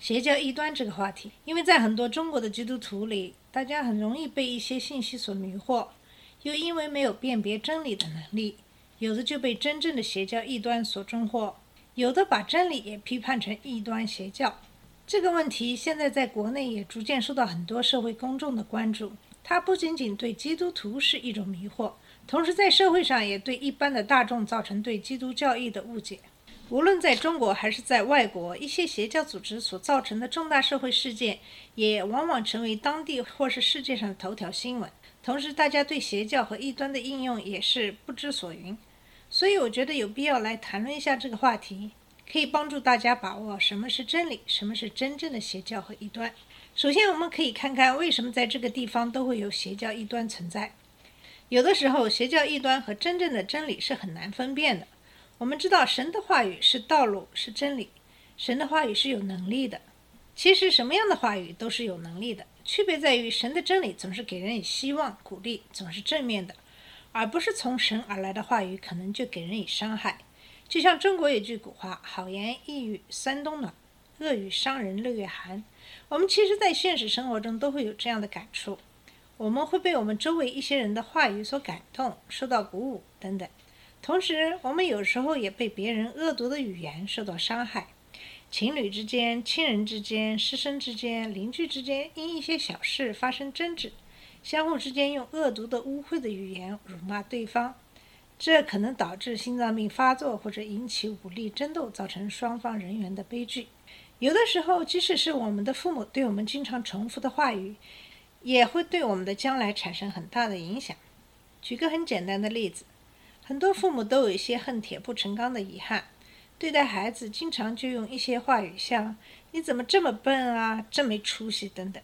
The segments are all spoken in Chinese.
邪教异端这个话题，因为在很多中国的基督徒里，大家很容易被一些信息所迷惑，又因为没有辨别真理的能力，有的就被真正的邪教异端所中惑，有的把真理也批判成异端邪教。这个问题现在在国内也逐渐受到很多社会公众的关注。它不仅仅对基督徒是一种迷惑，同时在社会上也对一般的大众造成对基督教义的误解。无论在中国还是在外国，一些邪教组织所造成的重大社会事件，也往往成为当地或是世界上的头条新闻。同时，大家对邪教和异端的应用也是不知所云。所以，我觉得有必要来谈论一下这个话题，可以帮助大家把握什么是真理，什么是真正的邪教和异端。首先，我们可以看看为什么在这个地方都会有邪教异端存在。有的时候，邪教异端和真正的真理是很难分辨的。我们知道，神的话语是道路，是真理，神的话语是有能力的。其实，什么样的话语都是有能力的，区别在于神的真理总是给人以希望、鼓励，总是正面的，而不是从神而来的话语可能就给人以伤害。就像中国有句古话：“好言一语三冬暖，恶语伤人六月寒。”我们其实，在现实生活中都会有这样的感触，我们会被我们周围一些人的话语所感动，受到鼓舞等等。同时，我们有时候也被别人恶毒的语言受到伤害。情侣之间、亲人之间、师生之间、邻居之间，因一些小事发生争执，相互之间用恶毒的、污秽的语言辱骂对方，这可能导致心脏病发作，或者引起武力争斗，造成双方人员的悲剧。有的时候，即使是我们的父母对我们经常重复的话语，也会对我们的将来产生很大的影响。举个很简单的例子。很多父母都有一些恨铁不成钢的遗憾，对待孩子经常就用一些话语，像“你怎么这么笨啊，真没出息”等等。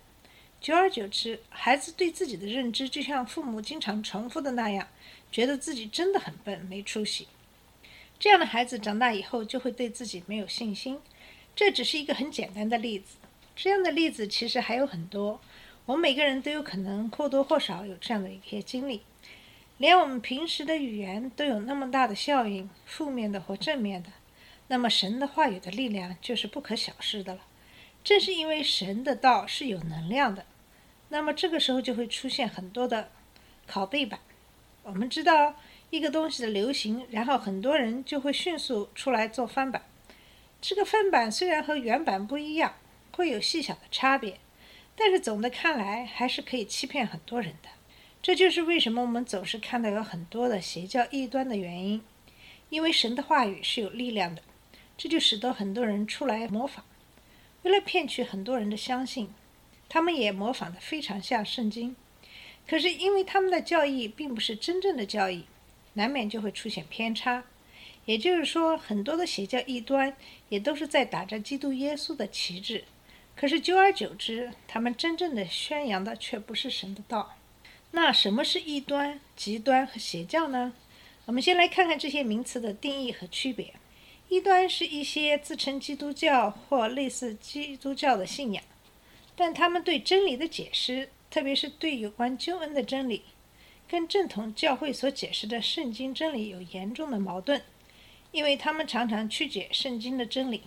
久而久之，孩子对自己的认知就像父母经常重复的那样，觉得自己真的很笨，没出息。这样的孩子长大以后就会对自己没有信心。这只是一个很简单的例子，这样的例子其实还有很多。我们每个人都有可能或多或少有这样的一些经历。连我们平时的语言都有那么大的效应，负面的或正面的，那么神的话语的力量就是不可小视的了。正是因为神的道是有能量的，那么这个时候就会出现很多的拷贝版。我们知道一个东西的流行，然后很多人就会迅速出来做翻版。这个翻版虽然和原版不一样，会有细小的差别，但是总的看来还是可以欺骗很多人的。这就是为什么我们总是看到有很多的邪教异端的原因，因为神的话语是有力量的，这就使得很多人出来模仿，为了骗取很多人的相信，他们也模仿的非常像圣经。可是因为他们的教义并不是真正的教义，难免就会出现偏差。也就是说，很多的邪教异端也都是在打着基督耶稣的旗帜，可是久而久之，他们真正的宣扬的却不是神的道。那什么是异端、极端和邪教呢？我们先来看看这些名词的定义和区别。异端是一些自称基督教或类似基督教的信仰，但他们对真理的解释，特别是对有关救恩的真理，跟正统教会所解释的圣经真理有严重的矛盾，因为他们常常曲解圣经的真理。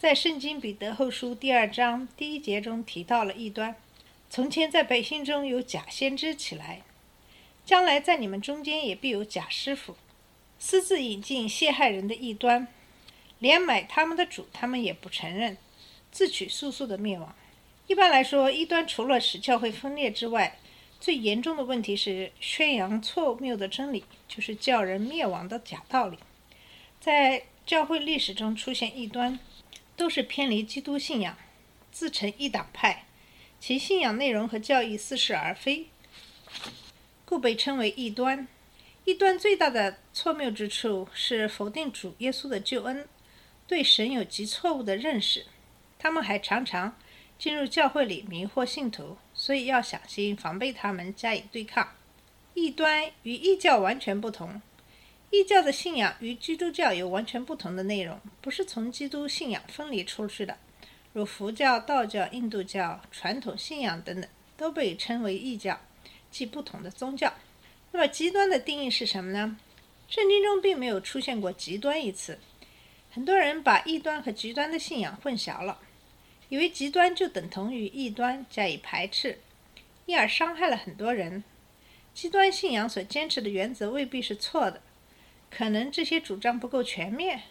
在《圣经彼得后书》第二章第一节中提到了异端。从前在百姓中有假先知起来，将来在你们中间也必有假师傅，私自引进陷害人的异端，连买他们的主他们也不承认，自取速速的灭亡。一般来说，异端除了使教会分裂之外，最严重的问题是宣扬错谬的真理，就是叫人灭亡的假道理。在教会历史中出现异端，都是偏离基督信仰，自成一党派。其信仰内容和教义似是而非，故被称为异端。异端最大的错谬之处是否定主耶稣的救恩，对神有极错误的认识。他们还常常进入教会里迷惑信徒，所以要小心防备他们，加以对抗。异端与异教完全不同，异教的信仰与基督教有完全不同的内容，不是从基督信仰分离出去的，如佛教、道教、印度教、传统信仰等等，都被称为异教，即不同的宗教。那么极端的定义是什么呢？圣经中并没有出现过“极端”一词，很多人把异端和极端的信仰混淆了，以为极端就等同于异端，加以排斥，因而伤害了很多人。极端信仰所坚持的原则未必是错的，可能这些主张不够全面，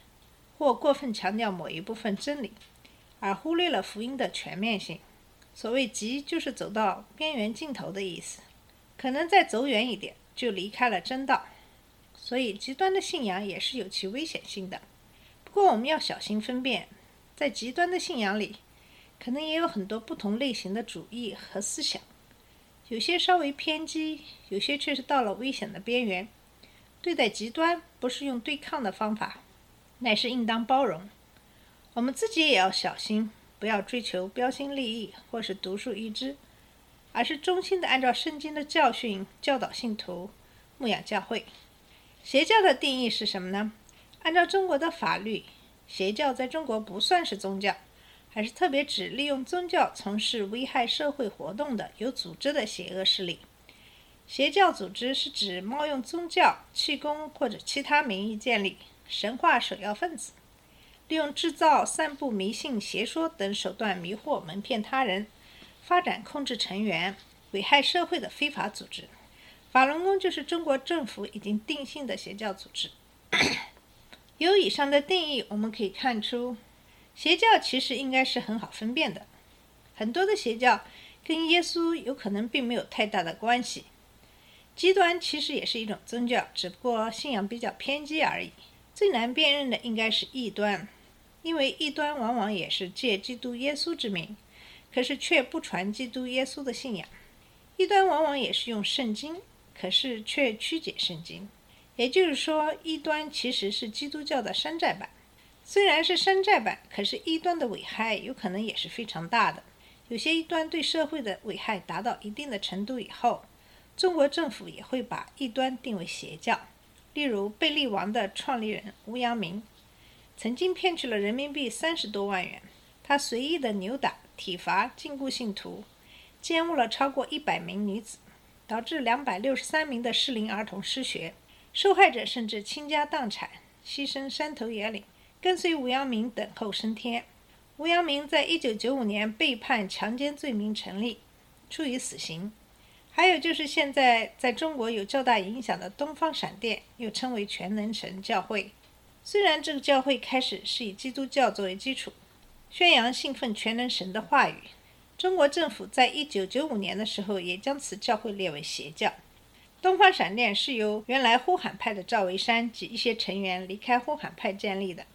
或过分强调某一部分真理，而忽略了福音的全面性。所谓“极”，就是走到边缘尽头的意思，可能再走远一点就离开了真道。所以，极端的信仰也是有其危险性的。不过，我们要小心分辨，在极端的信仰里，可能也有很多不同类型的主义和思想，有些稍微偏激，有些却是到了危险的边缘。对待极端，不是用对抗的方法，乃是应当包容。我们自己也要小心，不要追求标新立异或是独树一帜，而是忠心的按照圣经的教训教导信徒，牧养教会。邪教的定义是什么呢？按照中国的法律，邪教在中国不算是宗教，还是特别指利用宗教从事危害社会活动的有组织的邪恶势力。邪教组织是指冒用宗教、气功或者其他名义建立、神化首要分子，利用制造、散布迷信、邪说等手段迷惑、蒙骗他人，发展控制成员、危害社会的非法组织。法轮功就是中国政府已经定性的邪教组织。由以上的定义，我们可以看出，邪教其实应该是很好分辨的。很多的邪教跟耶稣有可能并没有太大的关系。极端其实也是一种宗教，只不过信仰比较偏激而已。最难辨认的应该是异端，因为异端往往也是借基督耶稣之名，可是却不传基督耶稣的信仰。异端往往也是用圣经。可是却曲解圣经，也就是说，异端其实是基督教的山寨版。虽然是山寨版，可是异端的危害有可能也是非常大的。有些异端对社会的危害达到一定的程度以后，中国政府也会把异端定为邪教。例如，贝利王的创立人吴阳明，曾经骗取了人民币三十多万元，他随意的扭打、体罚、禁锢信徒，奸污了超过一百名女子。导致两百六十三名的适龄儿童失学，受害者甚至倾家荡产，牺牲山头野岭，跟随吴阳明等候升天。吴阳明在一九九五年被判强奸罪名成立，处以死刑。还有就是现在在中国有较大影响的东方闪电，又称为全能神教会。虽然这个教会开始是以基督教作为基础，宣扬信奉全能神的话语。中国政府在一九九五年的时候，也将此教会列为邪教。东方闪电是由原来呼喊派的赵维山及一些成员离开呼喊派建立的。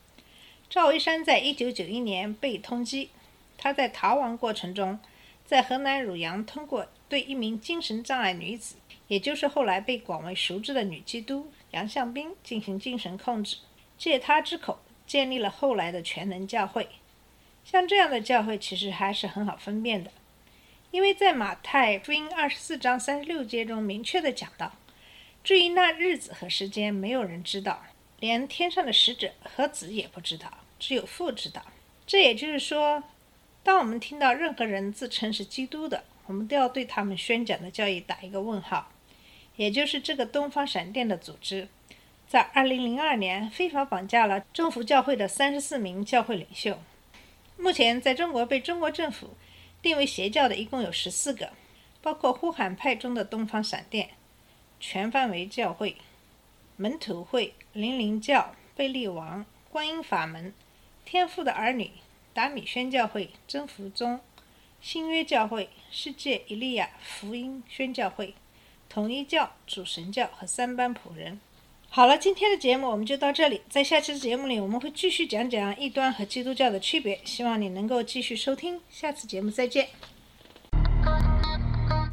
赵维山在一九九一年被通缉，他在逃亡过程中，在河南汝阳通过对一名精神障碍女子，也就是后来被广为熟知的女基督杨向斌进行精神控制，借她之口建立了后来的全能教会。像这样的教会其实还是很好分辨的，因为在马太福音二十四章三十六节中明确的讲到，至于那日子和时间，没有人知道，连天上的使者和子也不知道，只有父知道。这也就是说，当我们听到任何人自称是基督的，我们都要对他们宣讲的教义打一个问号。也就是这个东方闪电的组织，在二零零二年非法绑架了征服教会的三十四名教会领袖。目前，在中国被中国政府定为邪教的一共有十四个，包括呼喊派中的东方闪电、全范围教会、门徒会、灵灵教、贝利王、观音法门、天父的儿女、达米宣教会、征服宗、新约教会、世界以利亚福音宣教会、统一教、主神教和三班仆人。好了，今天的节目我们就到这里。在下期的节目里，我们会继续讲讲异端和基督教的区别。希望你能够继续收听，下次节目再见。